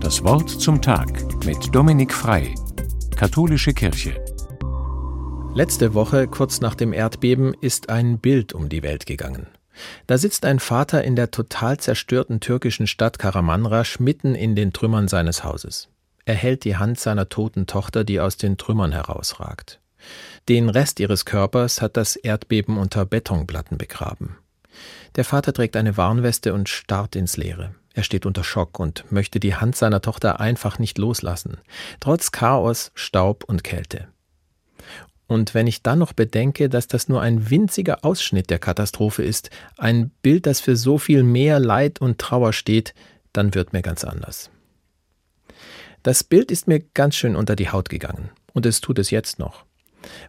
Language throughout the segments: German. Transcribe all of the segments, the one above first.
Das Wort zum Tag mit Dominik Frei, Katholische Kirche. Letzte Woche, kurz nach dem Erdbeben, ist ein Bild um die Welt gegangen. Da sitzt ein Vater in der total zerstörten türkischen Stadt Karamanrasch mitten in den Trümmern seines Hauses. Er hält die Hand seiner toten Tochter, die aus den Trümmern herausragt. Den Rest ihres Körpers hat das Erdbeben unter Betonplatten begraben. Der Vater trägt eine Warnweste und starrt ins Leere. Er steht unter Schock und möchte die Hand seiner Tochter einfach nicht loslassen, trotz Chaos, Staub und Kälte. Und wenn ich dann noch bedenke, dass das nur ein winziger Ausschnitt der Katastrophe ist, ein Bild, das für so viel mehr Leid und Trauer steht, dann wird mir ganz anders. Das Bild ist mir ganz schön unter die Haut gegangen, und es tut es jetzt noch.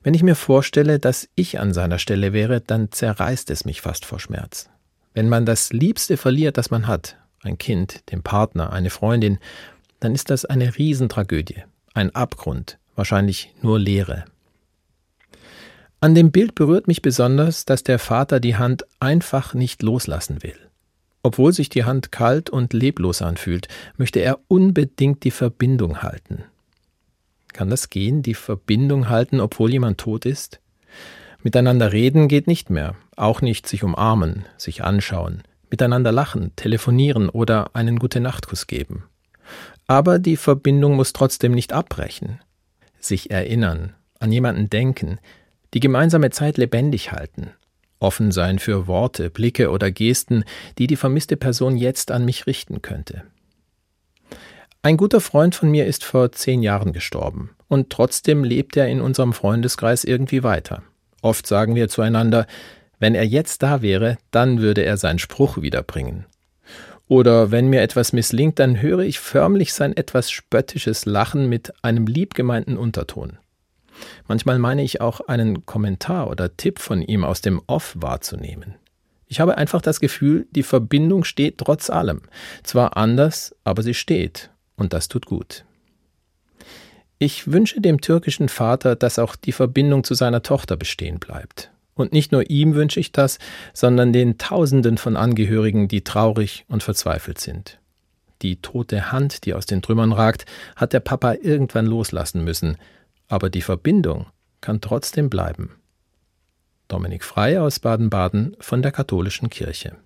Wenn ich mir vorstelle, dass ich an seiner Stelle wäre, dann zerreißt es mich fast vor Schmerz. Wenn man das Liebste verliert, das man hat, ein Kind, den Partner, eine Freundin, dann ist das eine Riesentragödie, ein Abgrund, wahrscheinlich nur Leere. An dem Bild berührt mich besonders, dass der Vater die Hand einfach nicht loslassen will. Obwohl sich die Hand kalt und leblos anfühlt, möchte er unbedingt die Verbindung halten. Kann das gehen, die Verbindung halten, obwohl jemand tot ist? Miteinander reden geht nicht mehr, auch nicht sich umarmen, sich anschauen, miteinander lachen, telefonieren oder einen Gute-Nacht-Kuss geben. Aber die Verbindung muss trotzdem nicht abbrechen. Sich erinnern, an jemanden denken, die gemeinsame Zeit lebendig halten, offen sein für Worte, Blicke oder Gesten, die die vermisste Person jetzt an mich richten könnte. Ein guter Freund von mir ist vor zehn Jahren gestorben, und trotzdem lebt er in unserem Freundeskreis irgendwie weiter. Oft sagen wir zueinander, wenn er jetzt da wäre, dann würde er seinen Spruch wiederbringen. Oder wenn mir etwas misslingt, dann höre ich förmlich sein etwas spöttisches Lachen mit einem liebgemeinten Unterton. Manchmal meine ich auch einen Kommentar oder Tipp von ihm aus dem Off wahrzunehmen. Ich habe einfach das Gefühl, die Verbindung steht trotz allem. Zwar anders, aber sie steht, und das tut gut. Ich wünsche dem türkischen Vater, dass auch die Verbindung zu seiner Tochter bestehen bleibt. Und nicht nur ihm wünsche ich das, sondern den Tausenden von Angehörigen, die traurig und verzweifelt sind. Die tote Hand, die aus den Trümmern ragt, hat der Papa irgendwann loslassen müssen, aber die Verbindung kann trotzdem bleiben. Dominik Frei aus Baden-Baden von der Katholischen Kirche.